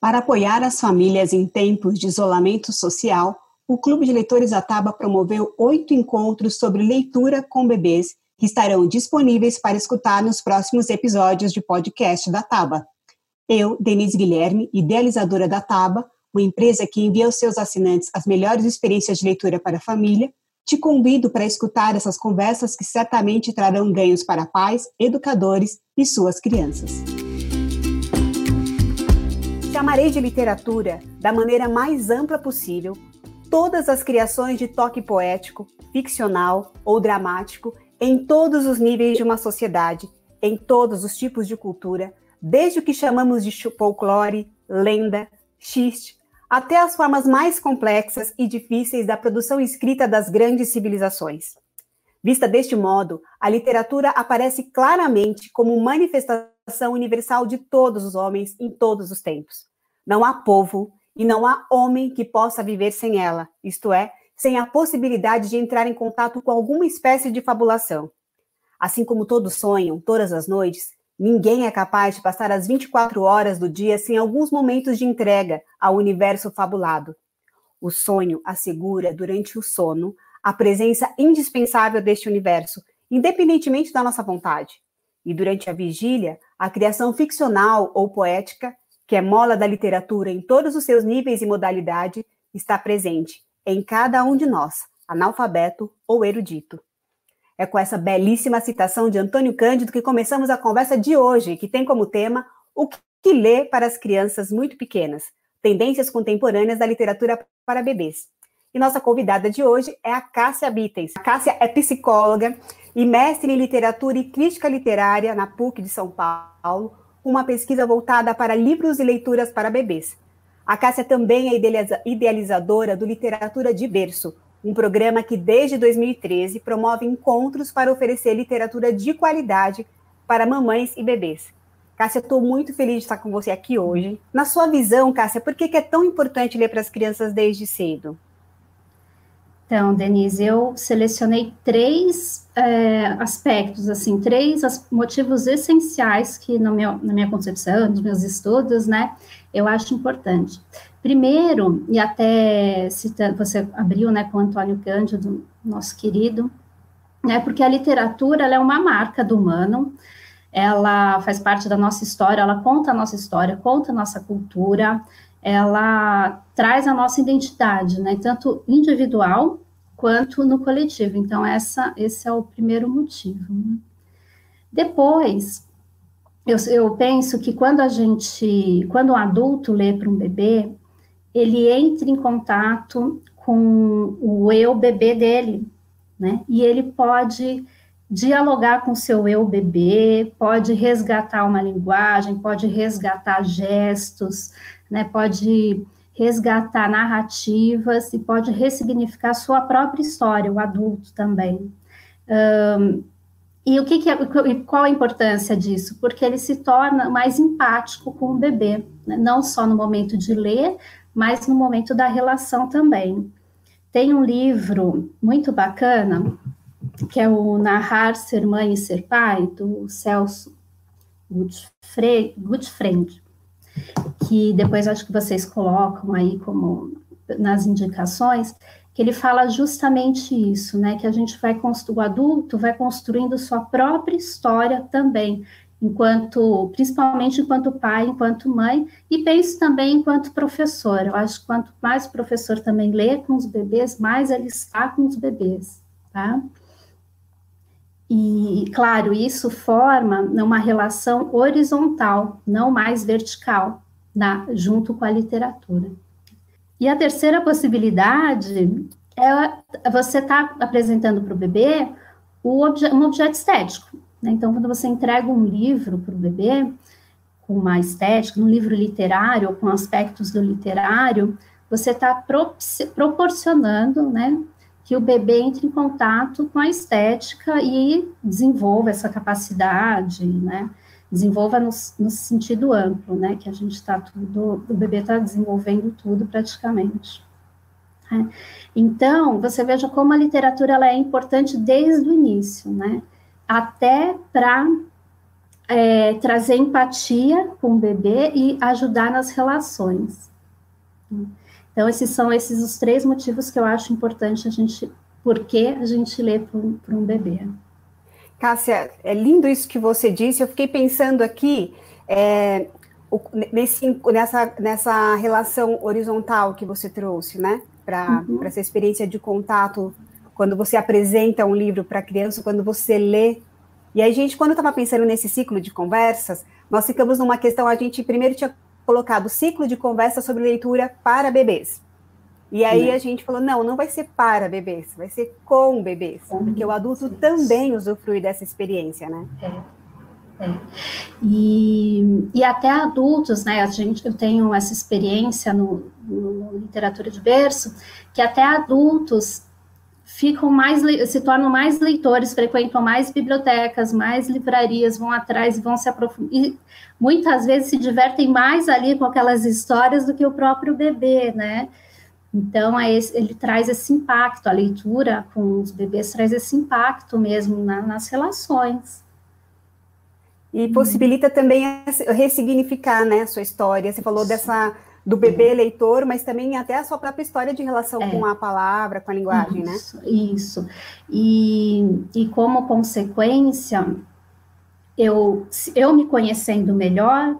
Para apoiar as famílias em tempos de isolamento social, o Clube de Leitores Ataba promoveu oito encontros sobre leitura com bebês que estarão disponíveis para escutar nos próximos episódios de podcast da Taba. Eu, Denise Guilherme, idealizadora da Taba, uma empresa que envia aos seus assinantes as melhores experiências de leitura para a família, te convido para escutar essas conversas que certamente trarão ganhos para pais, educadores e suas crianças. Chamarei de literatura, da maneira mais ampla possível, todas as criações de toque poético, ficcional ou dramático em todos os níveis de uma sociedade, em todos os tipos de cultura, desde o que chamamos de folclore, lenda, xiste, até as formas mais complexas e difíceis da produção escrita das grandes civilizações. Vista deste modo, a literatura aparece claramente como manifestação universal de todos os homens em todos os tempos. Não há povo e não há homem que possa viver sem ela, isto é, sem a possibilidade de entrar em contato com alguma espécie de fabulação. Assim como todos sonham, todas as noites, ninguém é capaz de passar as 24 horas do dia sem alguns momentos de entrega ao universo fabulado. O sonho assegura, durante o sono, a presença indispensável deste universo, independentemente da nossa vontade. E durante a vigília, a criação ficcional ou poética que é mola da literatura em todos os seus níveis e modalidade, está presente em cada um de nós, analfabeto ou erudito. É com essa belíssima citação de Antônio Cândido que começamos a conversa de hoje, que tem como tema o que ler para as crianças muito pequenas, tendências contemporâneas da literatura para bebês. E nossa convidada de hoje é a Cássia Bitens. A Cássia é psicóloga e mestre em literatura e crítica literária na PUC de São Paulo, uma pesquisa voltada para livros e leituras para bebês. A Cássia também é idealizadora do Literatura de Berço, um programa que desde 2013 promove encontros para oferecer literatura de qualidade para mamães e bebês. Cássia, estou muito feliz de estar com você aqui hoje. Na sua visão, Cássia, por que é tão importante ler para as crianças desde cedo? Então, Denise, eu selecionei três é, aspectos, assim, três motivos essenciais que, meu, na minha concepção, nos meus estudos, né, eu acho importante. Primeiro, e até citando, você abriu, né, com o Antônio Cândido, nosso querido, né, porque a literatura, é uma marca do humano, ela faz parte da nossa história, ela conta a nossa história, conta a nossa cultura, ela traz a nossa identidade, né, tanto individual quanto no coletivo. Então, essa, esse é o primeiro motivo. Né? Depois, eu, eu penso que quando a gente, quando um adulto lê para um bebê, ele entra em contato com o eu bebê dele, né? E ele pode dialogar com seu eu bebê, pode resgatar uma linguagem, pode resgatar gestos, né? Pode resgatar narrativas e pode ressignificar sua própria história, o adulto também. Um, e o que, que é, qual a importância disso? Porque ele se torna mais empático com o bebê, né? não só no momento de ler, mas no momento da relação também. Tem um livro muito bacana, que é o Narrar, Ser Mãe e Ser Pai, do Celso Goodfriend que depois acho que vocês colocam aí como nas indicações, que ele fala justamente isso, né? Que a gente vai construir, o adulto vai construindo sua própria história também, enquanto, principalmente enquanto pai, enquanto mãe, e penso também enquanto professor. Eu acho que quanto mais o professor também lê com os bebês, mais ele está com os bebês, tá? E, claro, isso forma uma relação horizontal, não mais vertical, na, junto com a literatura. E a terceira possibilidade é você estar tá apresentando para o bebê obje, um objeto estético. Né? Então, quando você entrega um livro para o bebê, com uma estética, um livro literário, com aspectos do literário, você está proporcionando né, que o bebê entre em contato com a estética e desenvolva essa capacidade, né? Desenvolva no, no sentido amplo, né? Que a gente está tudo, o bebê está desenvolvendo tudo praticamente. Né? Então, você veja como a literatura ela é importante desde o início, né? Até para é, trazer empatia com o bebê e ajudar nas relações. Então, esses são esses os três motivos que eu acho importante a gente, por que a gente lê para um bebê. Cássia, é lindo isso que você disse. Eu fiquei pensando aqui é, nesse, nessa, nessa relação horizontal que você trouxe, né? Para uhum. essa experiência de contato, quando você apresenta um livro para a criança, quando você lê. E aí, gente, quando eu estava pensando nesse ciclo de conversas, nós ficamos numa questão, a gente primeiro tinha colocado ciclo de conversa sobre leitura para bebês. E aí a gente falou, não, não vai ser para bebês, vai ser com bebês, com porque o adulto também usufrui dessa experiência, né? É. É. E, e até adultos, né? A gente, eu tenho essa experiência no, no literatura de berço, que até adultos ficam mais se tornam mais leitores, frequentam mais bibliotecas, mais livrarias, vão atrás e vão se aprofundar. E muitas vezes se divertem mais ali com aquelas histórias do que o próprio bebê, né? Então, é ele traz esse impacto, a leitura com os bebês traz esse impacto mesmo na, nas relações. E possibilita também ressignificar, né, a sua história. Você falou dessa do bebê leitor, mas também até a sua própria história de relação é. com a palavra, com a linguagem, isso, né? Isso. E, e como consequência, eu, eu me conhecendo melhor,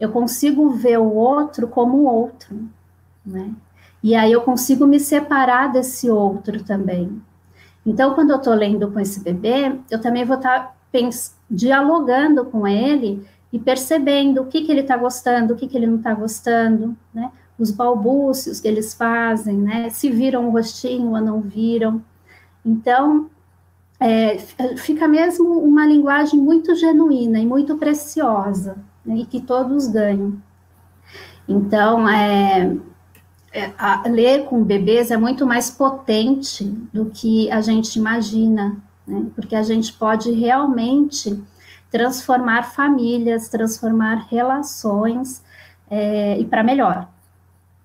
eu consigo ver o outro como outro, né? E aí eu consigo me separar desse outro também. Então, quando eu estou lendo com esse bebê, eu também vou estar tá dialogando com ele e percebendo o que, que ele está gostando, o que, que ele não está gostando, né? Os balbúcios que eles fazem, né? Se viram o rostinho ou não viram. Então, é, fica mesmo uma linguagem muito genuína e muito preciosa, né? e que todos ganham. Então, é, é, a, ler com bebês é muito mais potente do que a gente imagina, né? porque a gente pode realmente transformar famílias, transformar relações é, e para melhor,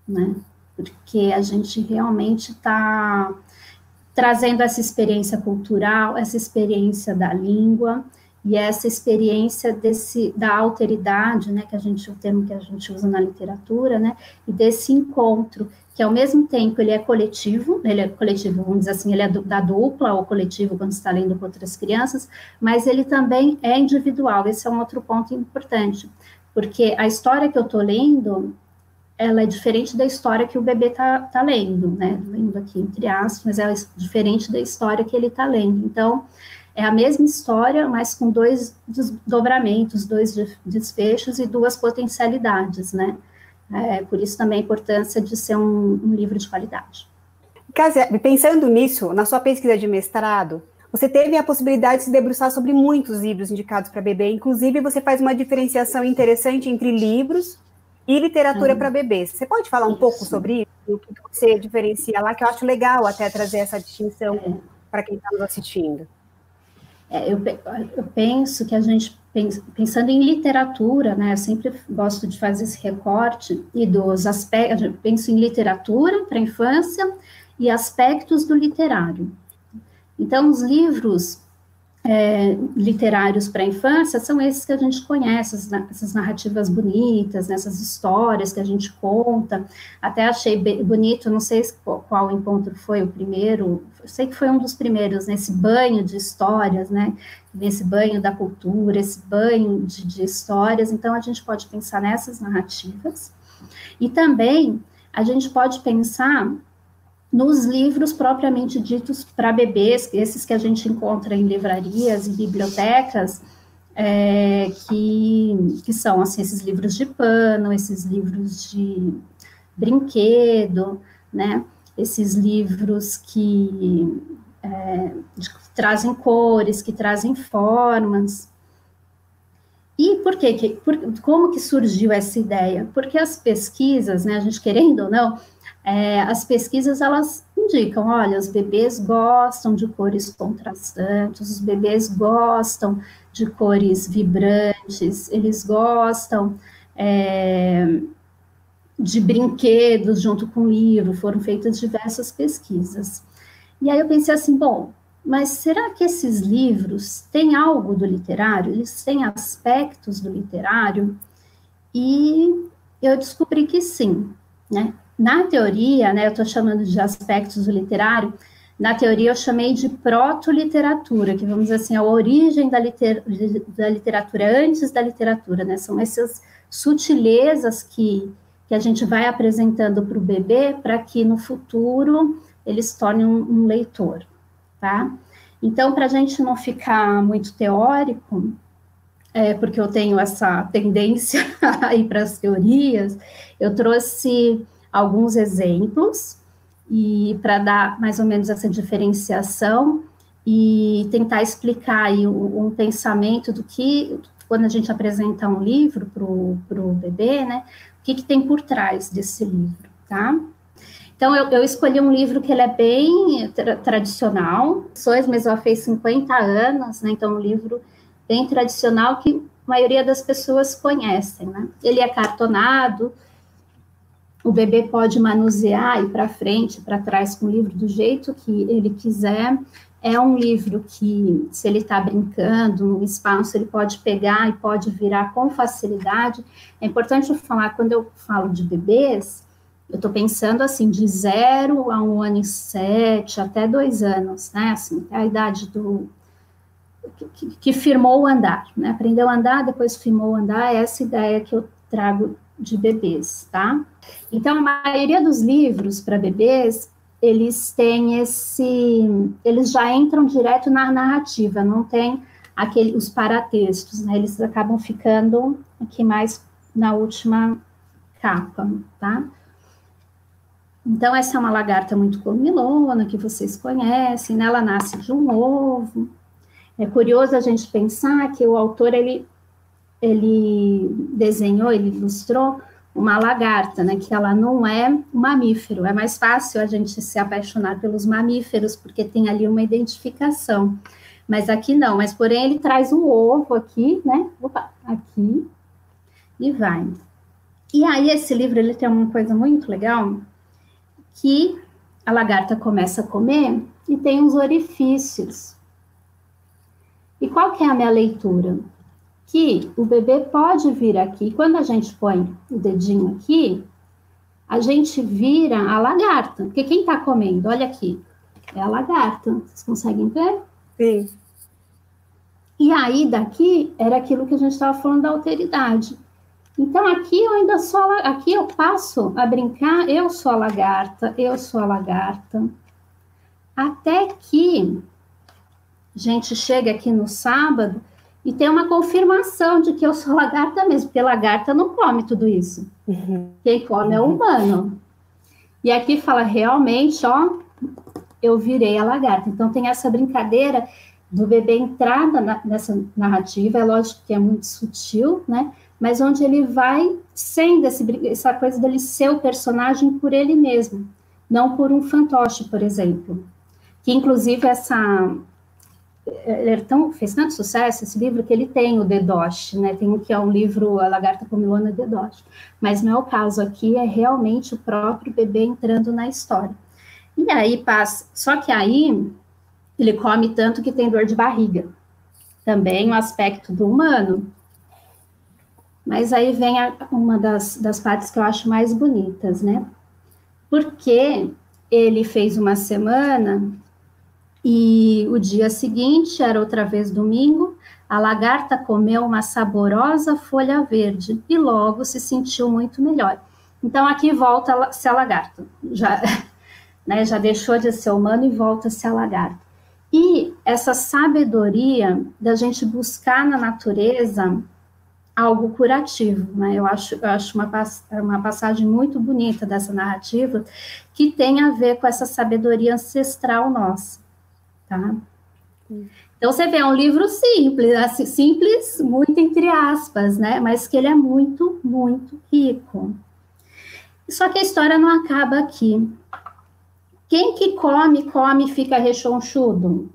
né? Porque a gente realmente está trazendo essa experiência cultural, essa experiência da língua e essa experiência desse da alteridade, né, que a gente o termo que a gente usa na literatura, né, e desse encontro que ao mesmo tempo ele é coletivo, ele é coletivo, vamos dizer assim, ele é da dupla ou coletivo quando está lendo com outras crianças, mas ele também é individual. Esse é um outro ponto importante, porque a história que eu estou lendo, ela é diferente da história que o bebê está tá lendo, né? Lendo aqui entre aspas, mas ela é diferente da história que ele está lendo. Então, é a mesma história, mas com dois desdobramentos, dois desfechos e duas potencialidades, né? É, por isso também a importância de ser um, um livro de qualidade. Cásia, pensando nisso, na sua pesquisa de mestrado, você teve a possibilidade de se debruçar sobre muitos livros indicados para bebê, inclusive você faz uma diferenciação interessante entre livros e literatura para bebês. Você pode falar um isso. pouco sobre isso? O que você diferencia lá, que eu acho legal até trazer essa distinção é. para quem está nos assistindo. É, eu, eu, penso que a gente, pensando em literatura, né, eu sempre gosto de fazer esse recorte, e dos aspectos, eu penso em literatura para a infância e aspectos do literário. Então, os livros é, literários para a infância são esses que a gente conhece, essas narrativas bonitas, essas histórias que a gente conta. Até achei bonito, não sei qual encontro foi o primeiro, sei que foi um dos primeiros, nesse banho de histórias, né? Nesse banho da cultura, esse banho de, de histórias. Então, a gente pode pensar nessas narrativas. E também a gente pode pensar nos livros propriamente ditos para bebês, esses que a gente encontra em livrarias e bibliotecas, é, que, que são assim, esses livros de pano, esses livros de brinquedo, né? Esses livros que, é, trazem cores, que trazem formas. E por? Que, por, como que surgiu essa ideia? Porque as pesquisas, né, a gente querendo ou não, é, as pesquisas elas indicam, olha, os bebês gostam de cores contrastantes, os bebês gostam de cores vibrantes, eles gostam é, de brinquedos junto com o livro, foram feitas diversas pesquisas. E aí eu pensei assim, bom, mas será que esses livros têm algo do literário? Eles têm aspectos do literário? E eu descobri que sim, né? Na teoria, né, eu estou chamando de aspectos do literário, na teoria eu chamei de proto-literatura, que vamos dizer assim, a origem da, liter, da literatura antes da literatura, né? São essas sutilezas que, que a gente vai apresentando para o bebê para que no futuro ele se torne um, um leitor, tá? Então, para a gente não ficar muito teórico, é, porque eu tenho essa tendência a ir para as teorias, eu trouxe alguns exemplos e para dar mais ou menos essa diferenciação e tentar explicar aí um, um pensamento do que quando a gente apresenta um livro para o bebê, né? O que, que tem por trás desse livro, tá? Então, eu, eu, escolhi um livro que ele é bem tra tradicional, Sois, mas ela fez 50 anos, né? Então, um livro bem tradicional que a maioria das pessoas conhecem, né? Ele é cartonado, o bebê pode manusear e para frente, para trás com o livro do jeito que ele quiser. É um livro que, se ele está brincando no espaço, ele pode pegar e pode virar com facilidade. É importante eu falar, quando eu falo de bebês, eu estou pensando assim, de zero a um ano e sete, até dois anos, né? Assim, a idade do. Que, que, firmou o andar, né? Aprendeu a andar, depois firmou o andar, é essa ideia que eu trago de bebês, tá? Então, a maioria dos livros para bebês, eles têm esse, eles já entram direto na narrativa, não tem aquele, os paratextos, né? Eles acabam ficando aqui mais na última capa, tá? Então, essa é uma lagarta muito comilona, que vocês conhecem, né? Ela nasce de um ovo. É curioso a gente pensar que o autor, ele ele desenhou, ele ilustrou uma lagarta, né, que ela não é um mamífero. É mais fácil a gente se apaixonar pelos mamíferos, porque tem ali uma identificação. Mas aqui não, mas porém ele traz um ovo aqui, né? Opa, aqui e vai. E aí esse livro ele tem uma coisa muito legal, que a lagarta começa a comer e tem uns orifícios. E qual que é a minha leitura? Que o bebê pode vir aqui, quando a gente põe o dedinho aqui, a gente vira a lagarta, porque quem está comendo, olha aqui, é a lagarta, vocês conseguem ver? Sim. E aí, daqui, era aquilo que a gente estava falando da alteridade. Então, aqui eu ainda sou, aqui eu passo a brincar, eu sou a lagarta, eu sou a lagarta, até que a gente chega aqui no sábado, e tem uma confirmação de que eu sou lagarta mesmo, porque lagarta não come tudo isso. Uhum. Quem come é o humano. E aqui fala realmente, ó, eu virei a lagarta. Então tem essa brincadeira do bebê entrar na, nessa narrativa, é lógico que é muito sutil, né? Mas onde ele vai sendo esse, essa coisa dele ser o personagem por ele mesmo, não por um fantoche, por exemplo. Que inclusive essa ele tão, fez tanto sucesso esse livro que ele tem o Dedoche, né? Tem um que é um livro A Lagarta Comilona Dedoche, mas não é o caso aqui, é realmente o próprio bebê entrando na história. E aí passa, só que aí ele come tanto que tem dor de barriga. Também um aspecto do humano. Mas aí vem a, uma das, das partes que eu acho mais bonitas, né? Porque ele fez uma semana e o dia seguinte, era outra vez domingo, a lagarta comeu uma saborosa folha verde e logo se sentiu muito melhor. Então aqui volta a ser a lagarta, já, né, já deixou de ser humano e volta a ser a lagarta. E essa sabedoria da gente buscar na natureza algo curativo, né? Eu acho, eu acho uma, uma passagem muito bonita dessa narrativa que tem a ver com essa sabedoria ancestral nossa tá? Então você vê, é um livro simples, assim, simples, muito entre aspas, né? Mas que ele é muito, muito rico. Só que a história não acaba aqui. Quem que come, come e fica rechonchudo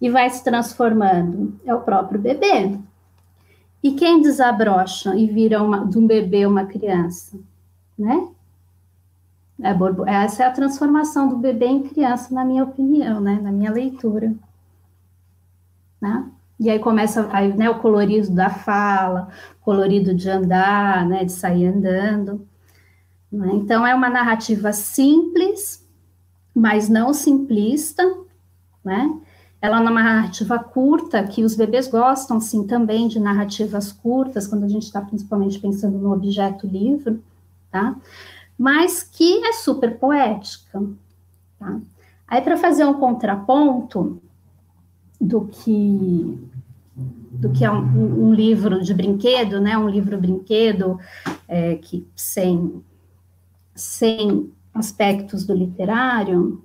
e vai se transformando? É o próprio bebê. E quem desabrocha e vira uma, de um bebê uma criança, né? É, essa é a transformação do bebê em criança, na minha opinião, né? Na minha leitura. né? E aí começa aí, né, o colorido da fala, colorido de andar, né, de sair andando. Né? Então, é uma narrativa simples, mas não simplista, né? Ela é uma narrativa curta, que os bebês gostam, sim, também de narrativas curtas, quando a gente está principalmente pensando no objeto livro, tá? Mas que é super poética, tá? Aí, para fazer um contraponto do que do que é um, um, livro de brinquedo, né? Um livro brinquedo é, que sem sem aspectos do literário,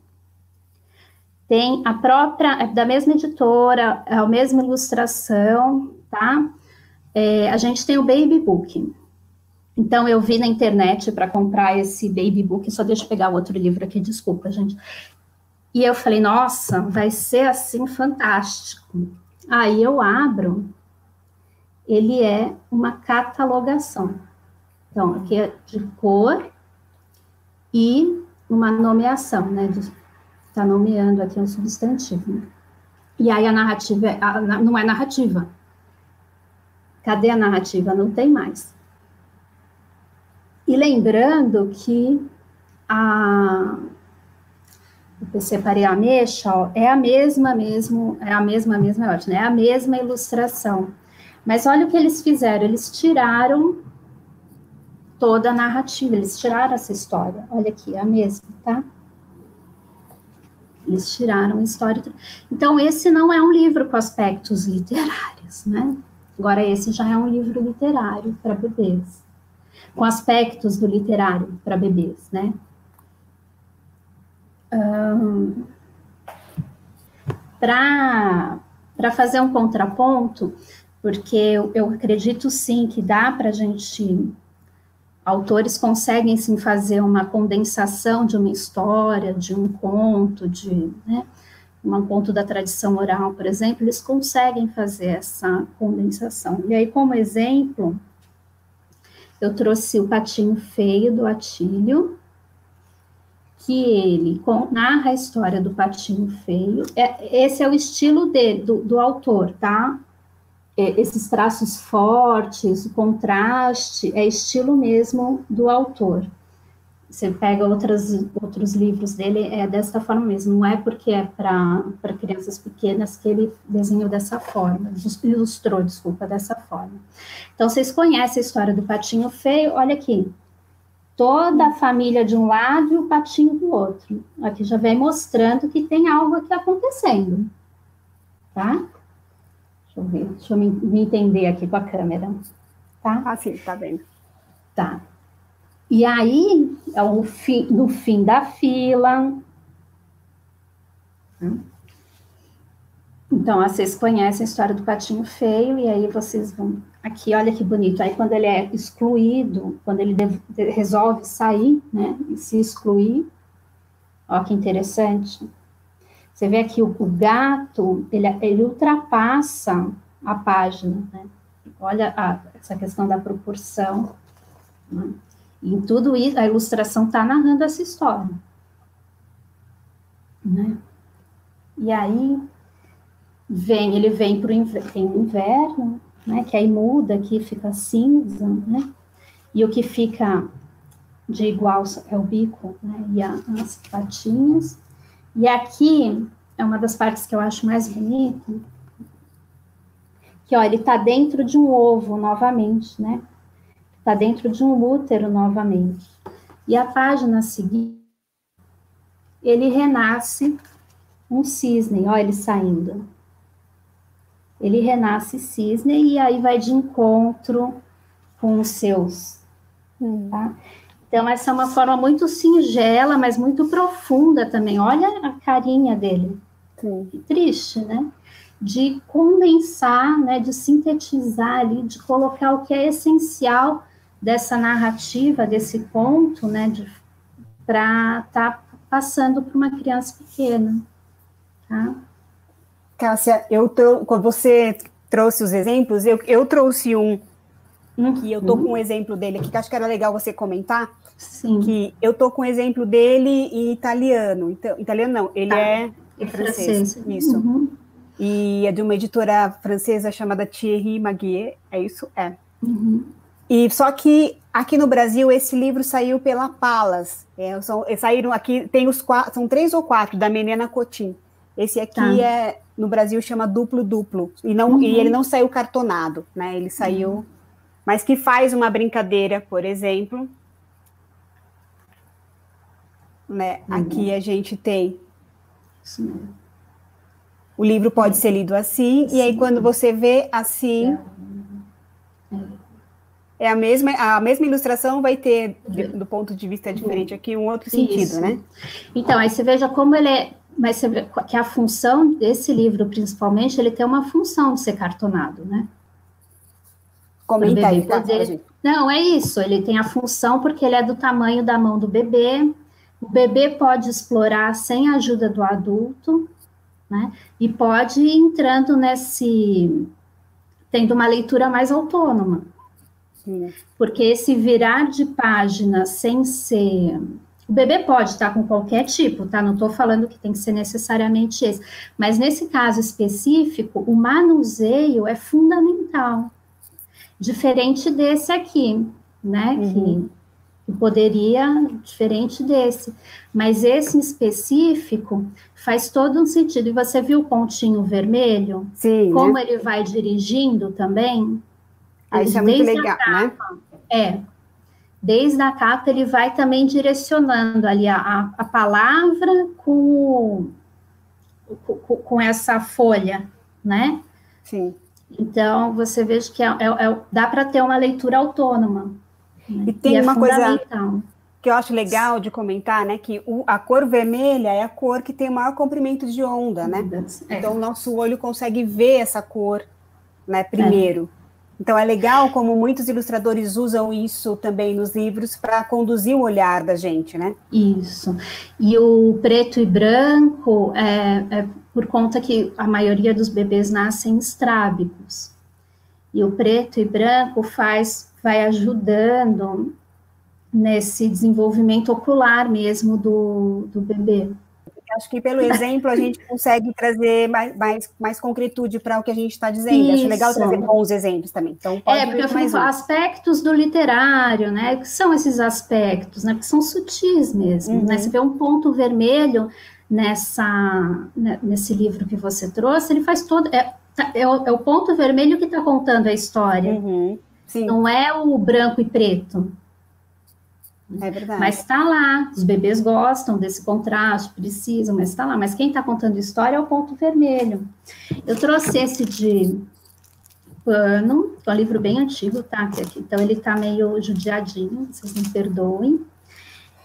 tem a própria, é da mesma editora, é a mesma ilustração, tá? É, a gente tem o Baby Book. Então, eu vi na internet para comprar esse Baby Book, só deixa eu pegar outro livro aqui, desculpa, gente. E eu falei, nossa, vai ser assim fantástico. Aí eu abro, ele é uma catalogação. Então, aqui é de cor e uma nomeação, né? Está nomeando aqui um substantivo. Né? E aí a narrativa a, não é narrativa. Cadê a narrativa? Não tem mais. E lembrando que a, eu separei a mexa, ó, é a mesma mesmo, é a mesma mesma, é ótimo, é a mesma ilustração. Mas olha o que eles fizeram, eles tiraram toda a narrativa, eles tiraram essa história. Olha aqui, é a mesma, tá? Eles tiraram a história. Então, esse não é um livro com aspectos literários, né? Agora, esse já é um livro literário para bebês, com aspectos do literário para bebês, né? Um, para fazer um contraponto, porque eu, eu acredito sim que dá para a gente autores conseguem sim fazer uma condensação de uma história, de um conto, de né, um conto da tradição oral, por exemplo, eles conseguem fazer essa condensação. E aí, como exemplo, eu trouxe o Patinho Feio do Atílio, que ele narra a história do Patinho Feio. É, esse é o estilo dele, do, do autor, tá? É, esses traços fortes, o contraste, é estilo mesmo do autor. Você pega outras, outros livros dele, é dessa forma mesmo, não é porque é para crianças pequenas que ele desenhou dessa forma, ilustrou, desculpa, dessa forma. Então, vocês conhecem a história do patinho feio? Olha aqui, toda a família de um lado e o patinho do outro. Aqui já vem mostrando que tem algo aqui acontecendo, tá? Deixa eu ver, deixa eu me, me entender aqui com a câmera. Tá? Ah, sim, tá bem. Tá. E aí, é o fim, no fim da fila. Então, vocês conhecem a história do patinho feio, e aí vocês vão. Aqui, olha que bonito. Aí, quando ele é excluído, quando ele resolve sair, né, e se excluir, ó, que interessante. Você vê aqui o, o gato, ele, ele, ultrapassa a página, né? Olha a, essa questão da proporção. Né? E em tudo isso, a ilustração está narrando essa história. Né? E aí, vem, ele vem para o inverno, né? Que aí muda aqui, fica cinza, né? E o que fica de igual é o bico, né? E a, as patinhas. E aqui é uma das partes que eu acho mais bonita, que ó, ele está dentro de um ovo novamente, né? Está dentro de um útero novamente. E a página seguinte, ele renasce um cisne, ó, ele saindo. Ele renasce cisne e aí vai de encontro com os seus, hum. tá? Então, essa é uma forma muito singela, mas muito profunda também. Olha a carinha dele. Sim. Triste, né? De condensar, né? de sintetizar ali, de colocar o que é essencial dessa narrativa, desse conto, né? De, para estar tá passando para uma criança pequena. Tá? Cássia, eu quando você trouxe os exemplos, eu, eu trouxe um que eu tô com um exemplo dele aqui, que acho que era legal você comentar. Sim. Que eu tô com um exemplo dele em italiano. Então, italiano não, ele tá. é, é francês. francês. Isso. Uhum. e é de uma editora francesa chamada Thierry Maguier, é isso? É. Uhum. E só que aqui no Brasil esse livro saiu pela Palas. É, são, saíram aqui, tem os quatro, são três ou quatro da Menina Cotim. Esse aqui tá. é no Brasil chama duplo duplo e não uhum. e ele não saiu cartonado, né? Ele saiu, uhum. mas que faz uma brincadeira, por exemplo, né? Uhum. Aqui a gente tem Sim. O livro pode ser lido assim, Sim. e aí quando você vê assim, é a mesma, a mesma ilustração vai ter, do ponto de vista diferente aqui, um outro sentido, Isso. né? Então, aí você veja como ele é, mas você vê que a função desse livro, principalmente, ele tem uma função de ser cartonado, né? Comenta aí, poder... Não, é isso, ele tem a função porque ele é do tamanho da mão do bebê, o bebê pode explorar sem a ajuda do adulto, né? E pode ir entrando nesse, tendo uma leitura mais autônoma. Sim. Porque esse virar de página sem ser. O bebê pode estar com qualquer tipo, tá? Não estou falando que tem que ser necessariamente esse. Mas nesse caso específico, o manuseio é fundamental. Diferente desse aqui, né? Uhum. Que que poderia diferente desse, mas esse específico faz todo um sentido. E você viu o pontinho vermelho? Sim. Como né? ele vai dirigindo também? Ah, isso é muito legal, né? capa, né? É. Desde a capa ele vai também direcionando ali a, a palavra com, com, com essa folha, né? Sim. Então, você veja que é, é, é dá para ter uma leitura autônoma. E tem e é uma coisa que eu acho legal de comentar, né? Que o, a cor vermelha é a cor que tem o maior comprimento de onda, né? É. Então o nosso olho consegue ver essa cor, né? Primeiro. Então é legal como muitos ilustradores usam isso também nos livros para conduzir o olhar da gente, né? Isso. E o preto e branco é, é por conta que a maioria dos bebês nascem estrábicos. E o preto e branco faz vai ajudando nesse desenvolvimento ocular mesmo do, do bebê. Acho que pelo exemplo a gente consegue trazer mais, mais, mais concretude para o que a gente está dizendo. Isso. Acho legal trazer bons exemplos também. Então, é, porque eu fico aspectos do literário, né? Que são esses aspectos, né? Que são sutis mesmo. Né? Uhum. Né? Você vê um ponto vermelho nessa, né, nesse livro que você trouxe, ele faz todo. É, tá, é, o, é o ponto vermelho que está contando a história. Uhum. Não é o branco e preto. É verdade. Mas está lá, os bebês gostam desse contraste, precisam, mas está lá. Mas quem está contando história é o ponto vermelho. Eu trouxe esse de pano, é um livro bem antigo, tá? Então ele está meio judiadinho, vocês me perdoem.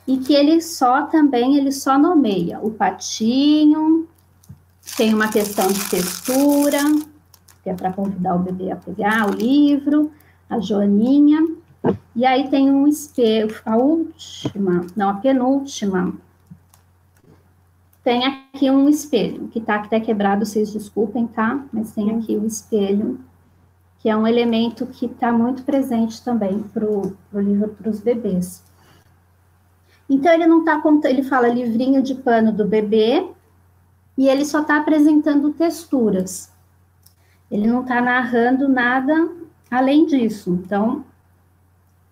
E que ele só também, ele só nomeia o patinho, tem uma questão de textura, que é para convidar o bebê a pegar o livro, a Joaninha, e aí tem um espelho, a última, não, a penúltima, tem aqui um espelho, que tá até quebrado, vocês desculpem, tá? Mas tem aqui o espelho, que é um elemento que está muito presente também para o livro para os bebês. Então, ele não está ele fala livrinho de pano do bebê, e ele só está apresentando texturas. Ele não está narrando nada além disso. Então,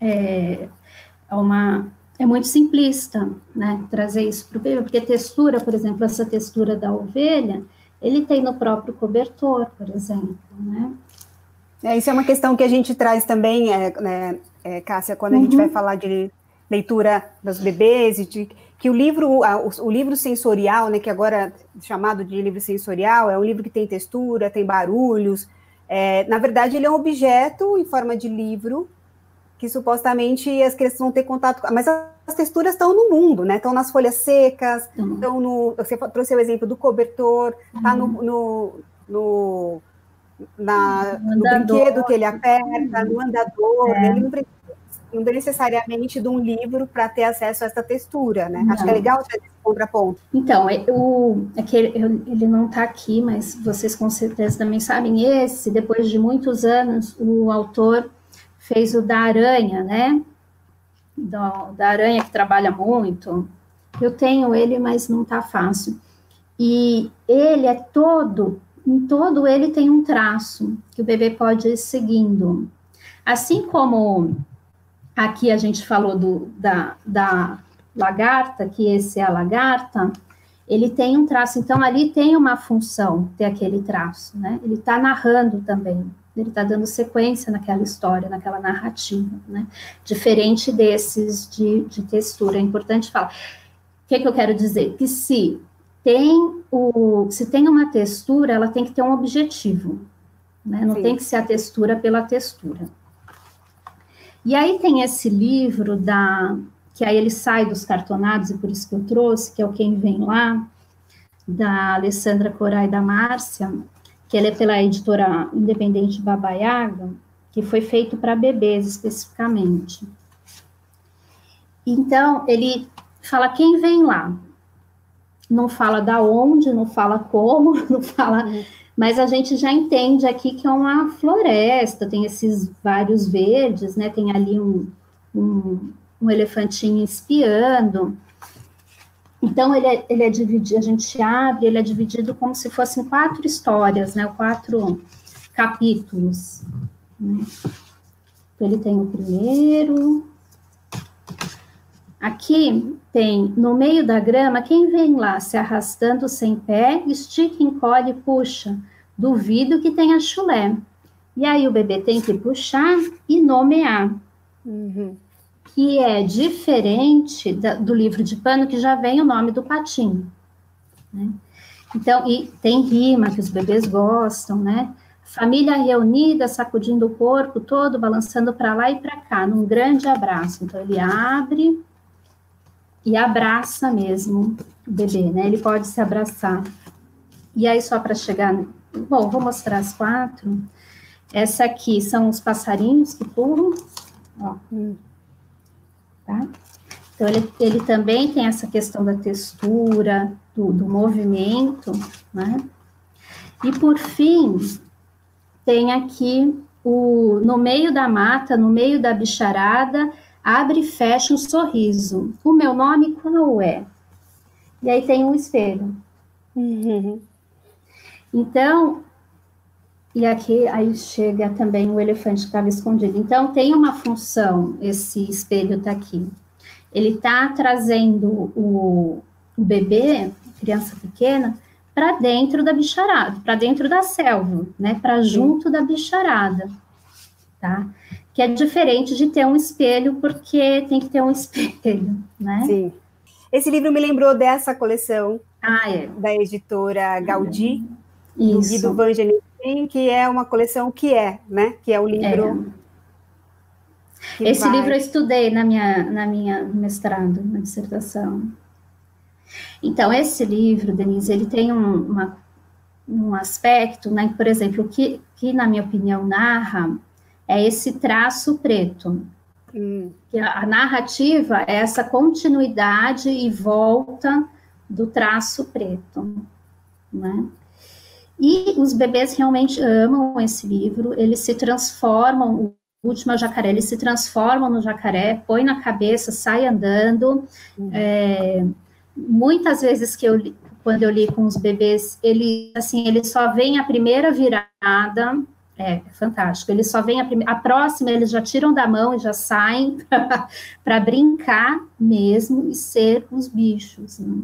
é, é, uma, é muito simplista, né, trazer isso para o bebê, porque textura, por exemplo, essa textura da ovelha, ele tem no próprio cobertor, por exemplo, né. É, isso é uma questão que a gente traz também, é, né, é, Cássia, quando a gente vai uhum. falar de leitura dos bebês e de que o livro, o, o, livro sensorial, né, que agora é chamado de livro sensorial, é um livro que tem textura, tem barulhos, é, na verdade, ele é um objeto em forma de livro que supostamente as crianças vão ter contato com. Mas as texturas estão no mundo, né? Estão nas folhas secas, uhum. estão no. Você trouxe o exemplo do cobertor, está no, no, no, na, no, brinquedo que ele aperta, no andador. É. Ele não precisa não necessariamente de um livro para ter acesso a essa textura, né? Não. Acho que é legal ter esse contraponto. Então, é, o, é que ele, ele não está aqui, mas vocês com certeza também sabem, esse, depois de muitos anos, o autor fez o da aranha, né? Do, da aranha que trabalha muito. Eu tenho ele, mas não está fácil. E ele é todo em todo ele tem um traço que o bebê pode ir seguindo. Assim como aqui a gente falou do, da, da lagarta, que esse é a lagarta, ele tem um traço, então ali tem uma função ter aquele traço, né? Ele está narrando também, ele está dando sequência naquela história, naquela narrativa, né? Diferente desses de, de textura, é importante falar. O que, que eu quero dizer? Que se tem o, se tem uma textura, ela tem que ter um objetivo, né? Não Sim. tem que ser a textura pela textura. E aí tem esse livro da que aí ele sai dos cartonados, e por isso que eu trouxe, que é o Quem Vem Lá, da Alessandra Corai da Márcia, que ele é pela editora independente Babaiaga, que foi feito para bebês especificamente. Então, ele fala quem vem lá. Não fala da onde, não fala como, não fala. Uhum. Mas a gente já entende aqui que é uma floresta, tem esses vários verdes, né? Tem ali um, um, um elefantinho espiando. Então, ele é, ele é dividido, a gente abre, ele é dividido como se fossem quatro histórias, né? Quatro capítulos. Então, ele tem o primeiro. Aqui tem, no meio da grama, quem vem lá se arrastando sem pé, estica, encolhe, puxa. Duvido que tenha chulé. E aí o bebê tem que puxar e nomear. Uhum que é diferente da, do livro de pano, que já vem o nome do patinho. Né? Então, e tem rima que os bebês gostam, né? Família reunida, sacudindo o corpo todo, balançando para lá e para cá, num grande abraço. Então, ele abre e abraça mesmo o bebê, né? Ele pode se abraçar. E aí, só para chegar. Bom, vou mostrar as quatro. Essa aqui são os passarinhos que pulam. Ó. Tá? Então, ele, ele também tem essa questão da textura, do, do movimento, né? E, por fim, tem aqui o, no meio da mata, no meio da bicharada, abre e fecha um sorriso. O meu nome qual é? E aí tem um espelho. Uhum. Então, e aqui aí chega também o elefante que estava escondido. Então tem uma função, esse espelho está aqui. Ele está trazendo o, o bebê, criança pequena, para dentro da bicharada, para dentro da selva, né? Para junto da bicharada, tá? Que é diferente de ter um espelho, porque tem que ter um espelho, né? Sim. Esse livro me lembrou dessa coleção ah, é. da editora Gaudí, Isso. do Guido Que é uma coleção que é, né? Que é o livro. É. Esse vai... livro eu estudei na minha, na minha mestrado, na dissertação. Então, esse livro, Denise, ele tem um, uma, um aspecto, né, por exemplo, que, que, na minha opinião, narra é esse traço preto. Hum. Que a, a narrativa é essa continuidade e volta do traço preto, né? E os bebês realmente amam esse livro, eles se transformam, o último é o jacaré, eles se transformam no jacaré, põe na cabeça, sai andando. Uhum. É, muitas vezes que eu li, quando eu li com os bebês, ele assim, ele só vem a primeira virada, é, é fantástico. Eles só vêm a, primeira, a próxima, eles já tiram da mão e já saem para brincar mesmo e ser os bichos. Né?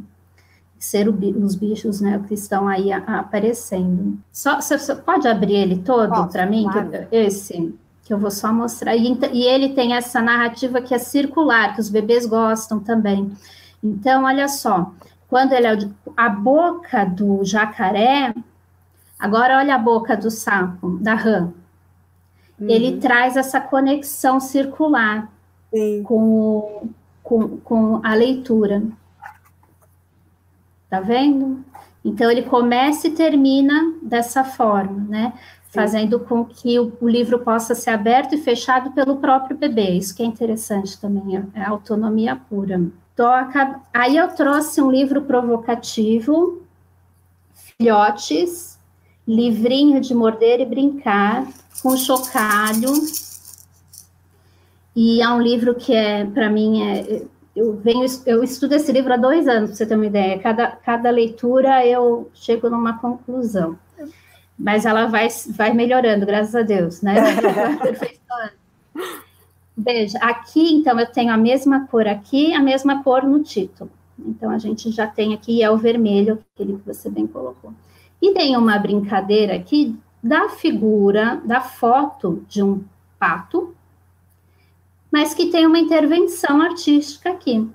Ser o, os bichos né, que estão aí a, a aparecendo. Só, você pode abrir ele todo para mim? Claro. Que, esse, que eu vou só mostrar. E, e ele tem essa narrativa que é circular, que os bebês gostam também. Então, olha só, quando ele é a boca do jacaré, agora olha a boca do sapo, da rã. Uhum. Ele traz essa conexão circular com, com, com a leitura. Tá vendo? Então ele começa e termina dessa forma, né? Fazendo com que o, o, livro possa ser aberto e fechado pelo próprio bebê. Isso que é interessante também, é, é autonomia pura. Toca. Aí eu trouxe um livro provocativo, Filhotes, livrinho de morder e brincar, com chocalho. E é um livro que é, para mim, é, eu venho, eu estudo esse livro há dois anos, para você ter uma ideia. Cada, cada leitura eu chego numa conclusão. mas ela vai, vai melhorando, graças a Deus, né? Veja, aqui, então, eu tenho a mesma cor aqui, a mesma cor no título. Então, a gente já tem aqui, é o vermelho, aquele que você bem colocou. E tem uma brincadeira aqui da figura, da foto de um pato, mas que tem uma intervenção artística aqui.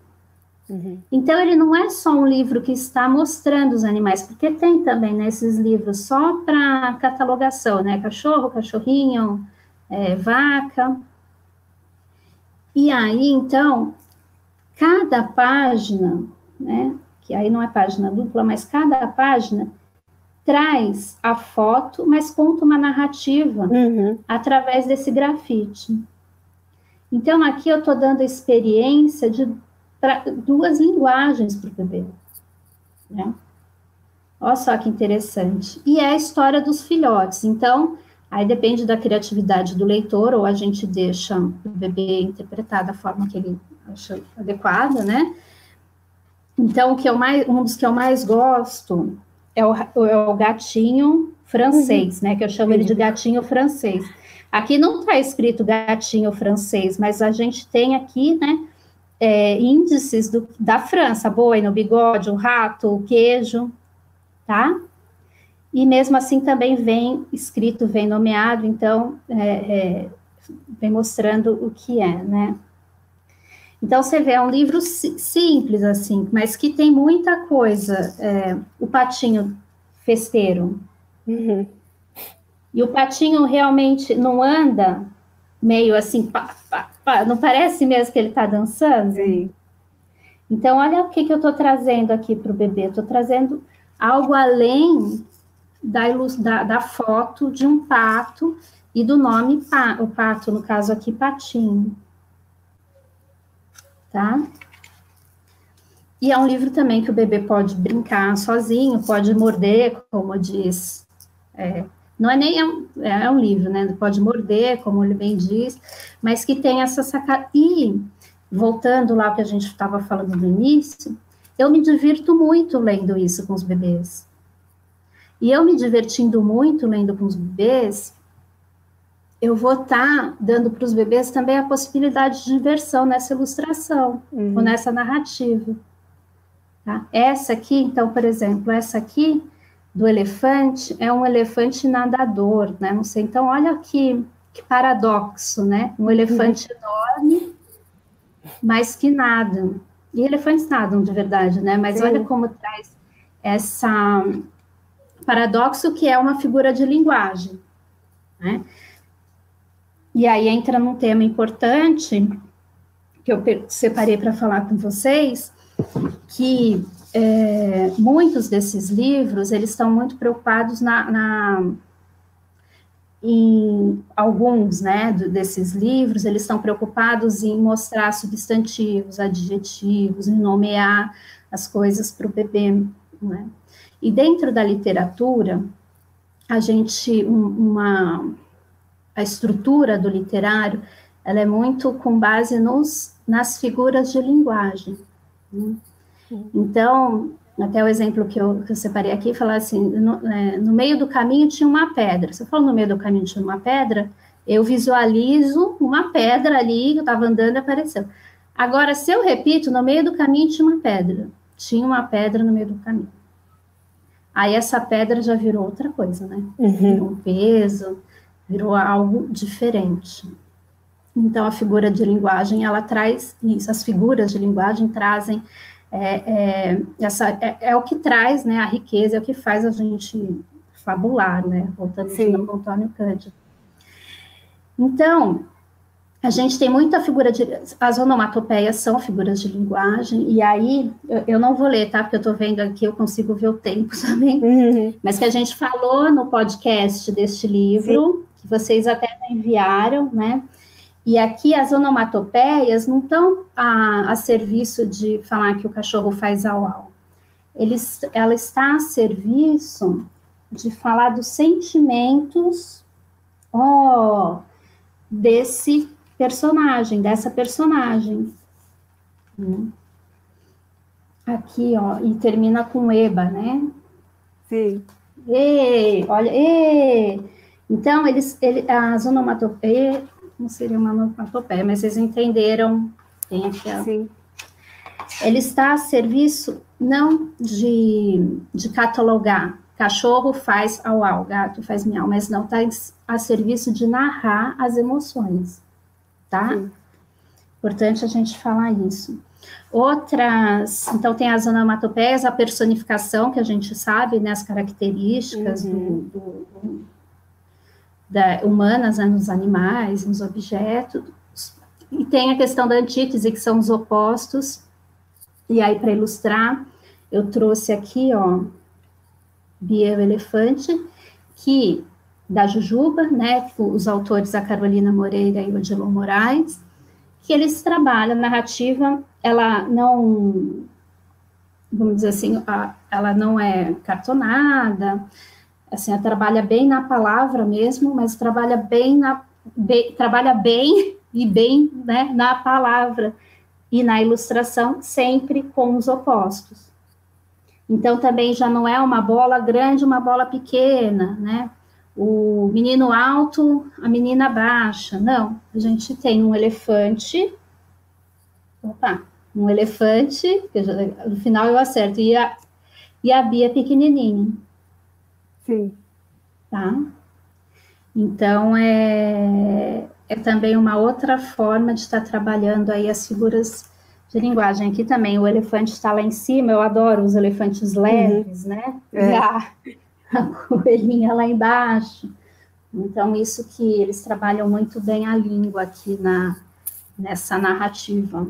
Uhum. Então, ele não é só um livro que está mostrando os animais, porque tem também nesses livros só para catalogação, né? Cachorro, cachorrinho, é, vaca. E aí, então, cada página, né? Que aí não é página dupla, mas cada página traz a foto, mas conta uma narrativa uhum. através desse grafite. Então, aqui eu estou dando a experiência de pra, duas linguagens para o bebê. Né? Olha só que interessante. E é a história dos filhotes. Então, aí depende da criatividade do leitor, ou a gente deixa o bebê interpretar da forma que ele acha adequada, né? Então, o que eu mais, um dos que eu mais gosto é o, é o gatinho francês, uhum. né? Que eu chamo ele de gatinho francês. Aqui não está escrito gatinho francês, mas a gente tem aqui, né? é, índices do, da França, boi no bigode, o rato, o queijo, tá? E mesmo assim também vem escrito, vem nomeado, então é, é, vem mostrando o que é, né? Então você vê, é um livro simples assim, mas que tem muita coisa. É, o patinho festeiro. Uhum. E o patinho realmente não anda meio assim, pá, pá, pá. não parece mesmo que ele está dançando? Sim. Então, olha o que, que eu estou trazendo aqui para o bebê. Estou trazendo algo além da, da, da, foto de um pato e do nome pa, o pato, no caso aqui, patinho. Tá? E é um livro também que o bebê pode brincar sozinho, pode morder, como diz é, não é nem é um, é um livro, né? Pode morder, como ele bem diz, mas que tem essa sacada. E, voltando lá ao que a gente estava falando no início, eu me divirto muito lendo isso com os bebês. E eu me divertindo muito lendo com os bebês, eu vou estar tá dando para os bebês também a possibilidade de diversão nessa ilustração, uhum. ou nessa narrativa. Tá? Essa aqui, então, por exemplo, essa aqui do elefante é um elefante nadador, né? Não sei. Então, olha que, que paradoxo, né? Um elefante uhum. enorme, mas que nada. E elefantes nadam de verdade, né? Mas Sim. olha como traz essa paradoxo que é uma figura de linguagem, né? E aí entra num tema importante que eu separei para falar com vocês, que é, muitos desses livros, eles estão muito preocupados na, na em alguns, né, desses livros, eles estão preocupados em mostrar substantivos, adjetivos, em nomear as coisas para o bebê, né? E dentro da literatura, a gente, uma, a estrutura do literário, ela é muito com base nos, nas figuras de linguagem, né? Então, até o exemplo que eu, que eu separei aqui, falar assim, no, é, no, meio do caminho tinha uma pedra. Se eu falo no meio do caminho tinha uma pedra, eu visualizo uma pedra ali, eu estava andando e apareceu. Agora, se eu repito, no meio do caminho tinha uma pedra. Tinha uma pedra no meio do caminho. Aí essa pedra já virou outra coisa, né? Uhum. Virou um peso, virou algo diferente. Então, a figura de linguagem, ela traz isso, as figuras de linguagem trazem é, é, essa, é, é, o que traz né, a riqueza, é o que faz a gente fabular, né? Voltando Sim. no Antônio Cândido. Então, a gente tem muita figura de. As onomatopeias são figuras de linguagem, e aí eu, eu não vou ler, tá? Porque eu estou vendo aqui, eu consigo ver o tempo também. Uhum. Mas que a gente falou no podcast deste livro, Sim. que vocês até enviaram, né? E aqui as onomatopeias não estão a, a serviço de falar que o cachorro faz au au. Eles, ela está a serviço de falar dos sentimentos oh, desse personagem, dessa personagem. Hum. Aqui, ó, e termina com Eba, né? Sim. E, olha, e. Então, eles, ele, as onomatopeias, não seria uma onomatopeia, mas vocês entenderam. Tem aqui, ó. Sim. Ele está a serviço não de, de catalogar, cachorro faz au au, gato faz miau, mas não está a serviço de narrar as emoções, tá? Sim. Importante a gente falar isso. Outras, então tem as onomatopeias, a personificação, que a gente sabe, né, as características uhum. do, do, da, humanas né, nos animais, nos objetos, e tem a questão da antítese, que são os opostos, e aí para ilustrar, eu trouxe aqui, ó, Bia o Elefante, que da Jujuba, né, os autores a Carolina Moreira e o Odilon Moraes, que eles trabalham narrativa, ela não, vamos dizer assim, a, ela não é cartonada, assim, trabalha bem na palavra mesmo, mas trabalha bem na, bem, trabalha bem e bem, né, na palavra e na ilustração, sempre com os opostos. Então, também já não é uma bola grande, uma bola pequena, né? o menino alto, a menina baixa. Não, a gente tem um elefante. Opa, um elefante, no final eu acerto, e a, e a Bia pequenininha. Sim. Tá? Então, é, é também uma outra forma de estar trabalhando aí as figuras de linguagem. Aqui também, o elefante está lá em cima, eu adoro os elefantes leves, uhum. né? É. E a, a coelhinha lá embaixo. Então, isso que eles trabalham muito bem a língua aqui na, nessa narrativa.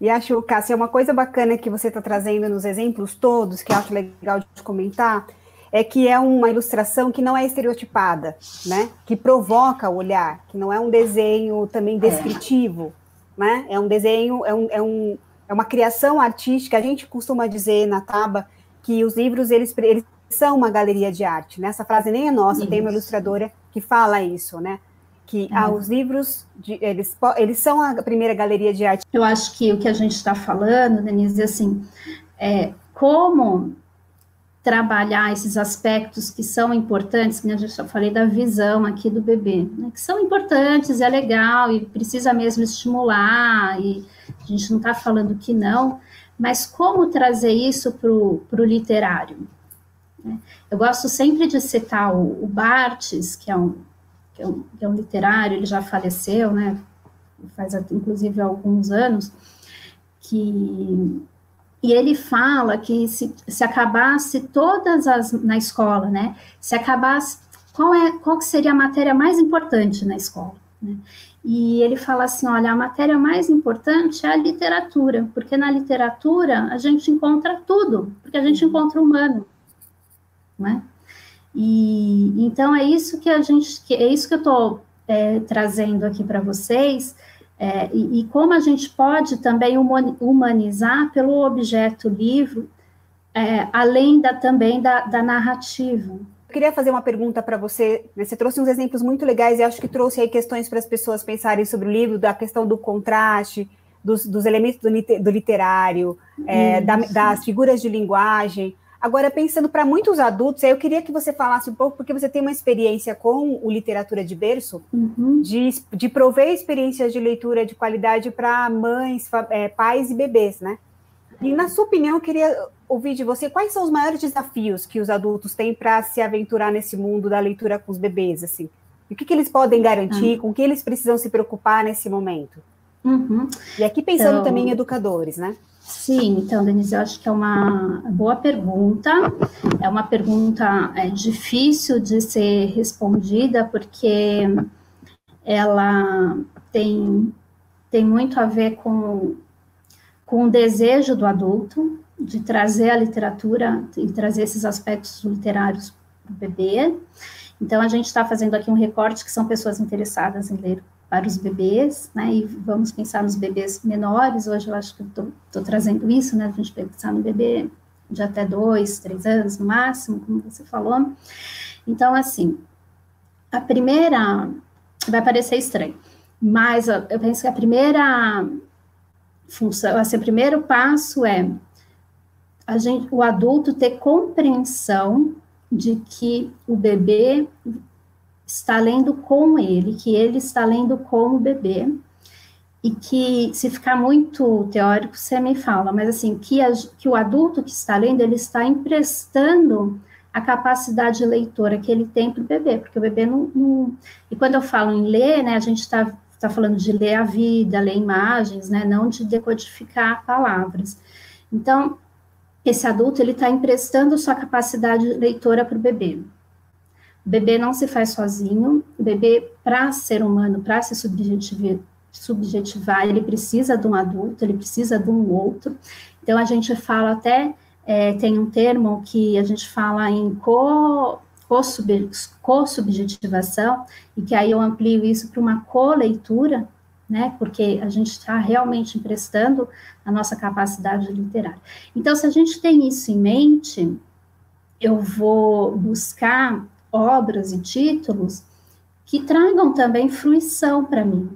E acho, Cássia, uma coisa bacana que você está trazendo nos exemplos todos, que eu acho legal de comentar, é que é uma ilustração que não é estereotipada, né? Que provoca o olhar, que não é um desenho também é. descritivo, é. né? É um desenho, é, um, é, um, é uma criação artística. A gente costuma dizer na Taba que os livros eles, eles são uma galeria de arte, né? Essa frase nem é nossa, isso. tem uma ilustradora que fala isso, né? Que ah, os livros, de, eles, eles são a primeira galeria de arte. Eu acho que o que a gente está falando, Denise, é assim, é como trabalhar esses aspectos que são importantes, que a gente já falei da visão aqui do bebê, né, que são importantes, é legal e precisa mesmo estimular, e a gente não está falando que não, mas como trazer isso para o literário? Né? Eu gosto sempre de citar o, o Bartes, que é, um, que é, um, que, é um, literário, ele já faleceu, né? Faz inclusive alguns anos, que e ele fala que se, se acabasse todas as na escola, né? Se acabasse qual é qual que seria a matéria mais importante na escola? Né? E ele fala assim: olha, a matéria mais importante é a literatura, porque na literatura a gente encontra tudo, porque a gente encontra o humano, né? E então é isso que a gente, é isso que eu estou é, trazendo aqui para vocês, é, e, e, como a gente pode também humanizar pelo objeto livro, é, além da, também da, da narrativa. Eu queria fazer uma pergunta para você. Você trouxe uns exemplos muito legais e acho que trouxe aí questões para as pessoas pensarem sobre o livro, da questão do contraste, dos, dos elementos do, do literário, é, da, das figuras de linguagem. Agora, pensando para muitos adultos, eu queria que você falasse um pouco, porque você tem uma experiência com o literatura de berço, uhum. de, de prover experiências de leitura de qualidade para mães, é, pais e bebês, né? E, na sua opinião, eu queria ouvir de você quais são os maiores desafios que os adultos têm para se aventurar nesse mundo da leitura com os bebês, assim? E o que, que eles podem garantir, uhum. com o que eles precisam se preocupar nesse momento? Uhum. E aqui pensando então... também em educadores, né? Sim, então, Denise, eu acho que é uma boa pergunta. É uma pergunta é, difícil de ser respondida, porque ela tem, tem muito a ver com, com o desejo do adulto de trazer a literatura e trazer esses aspectos literários para o bebê. Então, a gente está fazendo aqui um recorte que são pessoas interessadas em ler para os bebês, né, e vamos pensar nos bebês menores, hoje eu acho que estou trazendo isso, né, a gente pensar no bebê de até dois, três anos no máximo, como você falou. Então, assim, a primeira, vai parecer estranho, mas eu penso que a primeira função, assim, o primeiro passo é a gente, o adulto ter compreensão de que o bebê está lendo com ele, que ele está lendo com o bebê, e que, se ficar muito teórico, você me fala, mas assim, que, a, que o adulto que está lendo, ele está emprestando a capacidade leitora que ele tem para o bebê, porque o bebê não, não, E quando eu falo em ler, né, a gente está tá falando de ler a vida, ler imagens, né, não de decodificar palavras. Então, esse adulto, ele está emprestando sua capacidade leitora para o bebê. Bebê não se faz sozinho, bebê, para ser humano, para se subjetivar, subjetivar, ele precisa de um adulto, ele precisa de um outro. Então, a gente fala até, é, tem um termo que a gente fala em co, co-subjetivação, e que aí eu amplio isso para uma coleitura, né, porque a gente está realmente emprestando a nossa capacidade literária. Então, se a gente tem isso em mente, eu vou buscar obras e títulos que tragam também fruição para mim,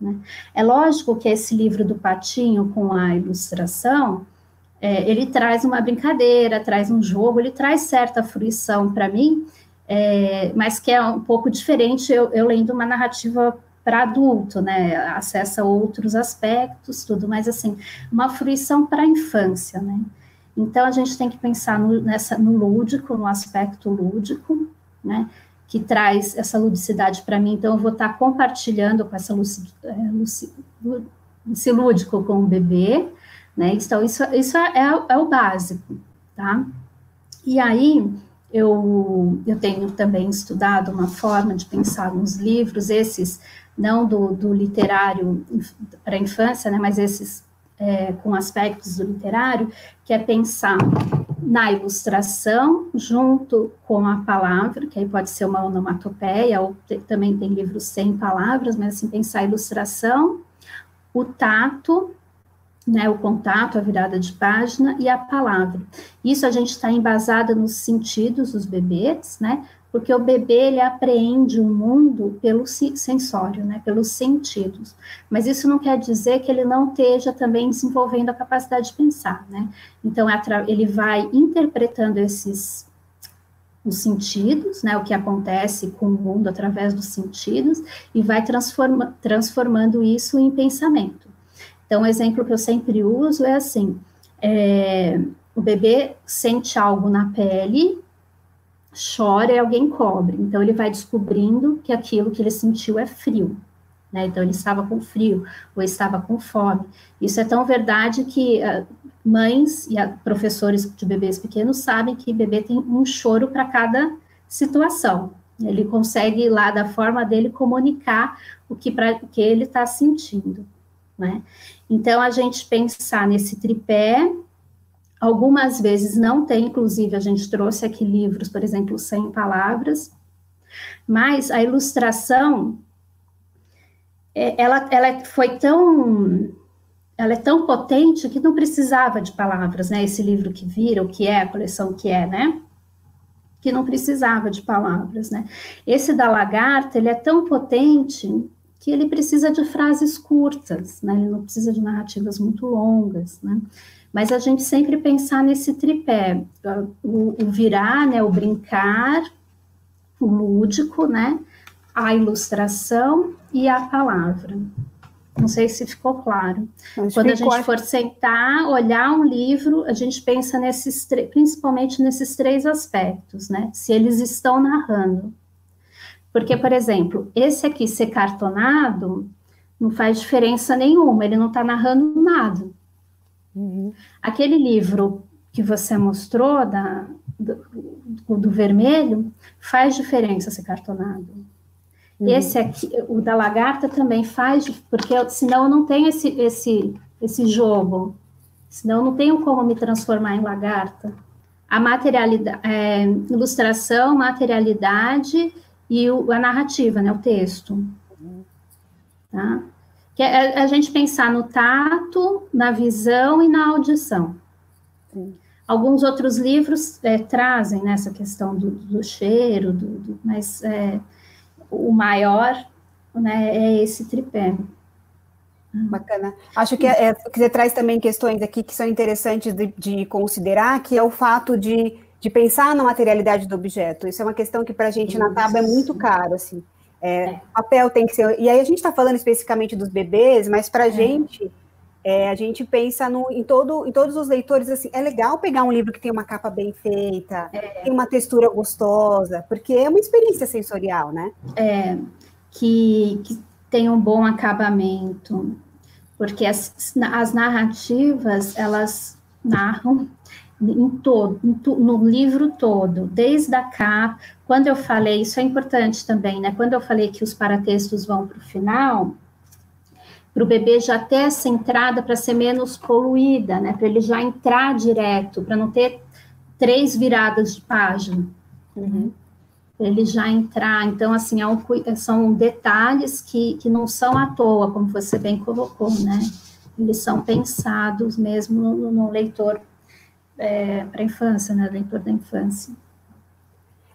né? É lógico que esse livro do Patinho, com a ilustração, é, ele traz uma brincadeira, traz um jogo, ele traz certa fruição para mim, é, mas que é um pouco diferente eu, eu lendo uma narrativa para adulto, né? Acessa outros aspectos, tudo, mas assim, uma fruição para a infância, né? Então a gente tem que pensar no, nessa, no lúdico, no aspecto lúdico, né? que traz essa ludicidade para mim, então eu vou estar tá compartilhando com essa luci, é, lúdico com o bebê, né? Então, isso, isso é, é, é, o básico, tá? E aí, eu, eu tenho também estudado uma forma de pensar nos livros, esses, não do, do literário para a infância, né? Mas esses é, com aspectos do literário, que é pensar na ilustração, junto com a palavra, que aí pode ser uma onomatopeia, ou te, também tem livros sem palavras, mas assim, pensar a ilustração, o tato, né, o contato, a virada de página e a palavra. Isso a gente está embasada nos sentidos dos bebês, né, porque o bebê ele apreende o mundo pelo sensório, né, pelos sentidos. Mas isso não quer dizer que ele não esteja também desenvolvendo a capacidade de pensar, né? Então ele vai interpretando esses os sentidos, né, o que acontece com o mundo através dos sentidos e vai transforma, transformando isso em pensamento. Então, o exemplo que eu sempre uso é assim: é, o bebê sente algo na pele chora e alguém cobre. Então ele vai descobrindo que aquilo que ele sentiu é frio. Né? Então ele estava com frio ou estava com fome. Isso é tão verdade que uh, mães e uh, professores de bebês pequenos sabem que bebê tem um choro para cada situação. Ele consegue lá da forma dele comunicar o que, pra, que ele está sentindo. Né? Então a gente pensar nesse tripé Algumas vezes não tem, inclusive a gente trouxe aqui livros, por exemplo, sem palavras, mas a ilustração, é, ela, ela foi tão, ela é tão potente que não precisava de palavras, né? Esse livro que vira, o que é, a coleção que é, né? Que não precisava de palavras, né? Esse da lagarta, ele é tão potente que ele precisa de frases curtas, né? Ele não precisa de narrativas muito longas, né? Mas a gente sempre pensar nesse tripé, o, o virar, né, o brincar, o lúdico, né, a ilustração e a palavra. Não sei se ficou claro. Quando a gente for sentar, olhar um livro, a gente pensa nesses, principalmente nesses três aspectos, né? Se eles estão narrando. Porque, por exemplo, esse aqui ser cartonado não faz diferença nenhuma, ele não está narrando nada. Uhum. Aquele livro que você mostrou da, do, do, vermelho faz diferença ser cartonado. Uhum. Esse aqui, o da lagarta também faz, porque senão eu não tenho esse, esse, esse jogo, senão eu não tenho como me transformar em lagarta. A materialidade, é, ilustração, materialidade e o, a narrativa, né, o texto. Tá? que é a gente pensar no tato, na visão e na audição. Sim. Alguns outros livros é, trazem nessa né, questão do, do cheiro, do, do mas é, o maior né, é esse tripé. Bacana. Acho que, é, que você traz também questões aqui que são interessantes de, de considerar, que é o fato de de pensar na materialidade do objeto. Isso é uma questão que para a gente na Taba é muito caro, assim. É, é. Papel tem que ser. E aí a gente está falando especificamente dos bebês, mas para a é. gente é, a gente pensa no, em, todo, em todos os leitores assim, é legal pegar um livro que tem uma capa bem feita, é. tem uma textura gostosa, porque é uma experiência sensorial, né? É, que, que tem um bom acabamento, porque as, as narrativas, elas narram em todo, no livro todo, desde a capa. Quando eu falei, isso é importante também, né? Quando eu falei que os paratextos vão para o final, para o bebê já ter essa entrada para ser menos poluída, né? Para ele já entrar direto, para não ter três viradas de página. Uhum. Ele já entrar. Então, assim, é um, são detalhes que, que não são à toa, como você bem colocou, né? Eles são pensados mesmo no, no leitor é, para a infância, né? Leitor da infância.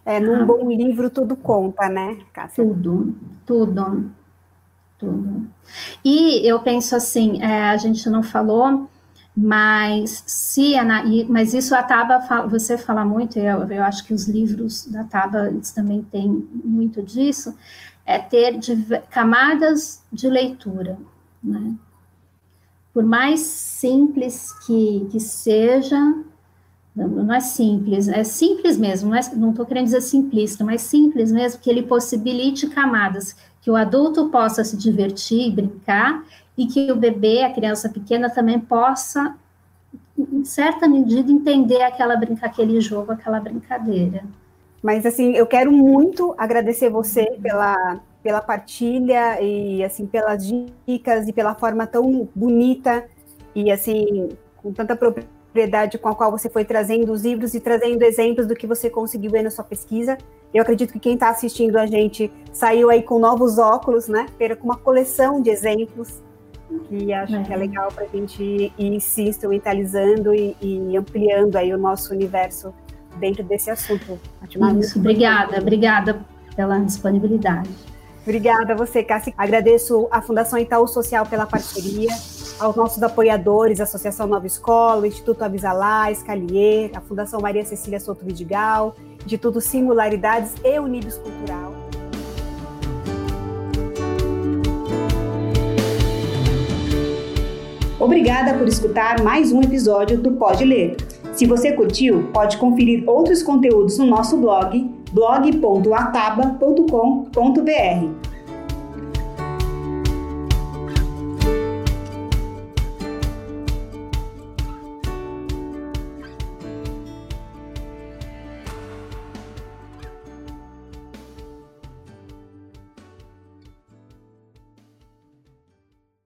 É, num ah. bom livro tudo conta, né, Cássia? Tudo, tudo, tudo. E eu penso assim, é, a gente não falou, mas se mas isso a Taba você fala muito, eu, eu acho que os livros da Taba também têm muito disso, é ter camadas de leitura, né? Por mais simples que, que seja, não é simples, é simples mesmo, não estou é, querendo dizer simplista, mas simples mesmo, que ele possibilite camadas, que o adulto possa se divertir, brincar, e que o bebê, a criança pequena, também possa, em certa medida, entender aquela brinca, aquele jogo, aquela brincadeira. Mas assim, eu quero muito agradecer você pela, pela partilha e assim pelas dicas e pela forma tão bonita e assim com tanta propriedade propriedade com a qual você foi trazendo os livros e trazendo exemplos do que você conseguiu ver na sua pesquisa. Eu acredito que quem está assistindo a gente saiu aí com novos óculos, né? Com uma coleção de exemplos que acho é. que é legal para a gente ir se instrumentalizando e, e, ampliando aí o nosso universo dentro desse assunto. Isso, obrigada, obrigada pela disponibilidade. Obrigada a você, Cassi. Agradeço à Fundação Itaú Social pela parceria aos nossos apoiadores, Associação Nova Escola, Instituto Avisalá, Escalier, a Fundação Maria Cecília Souto Vidigal, Instituto Singularidades e Unibis Cultural. Obrigada por escutar mais um episódio do Pode Ler. Se você curtiu, pode conferir outros conteúdos no nosso blog blog.ataba.com.br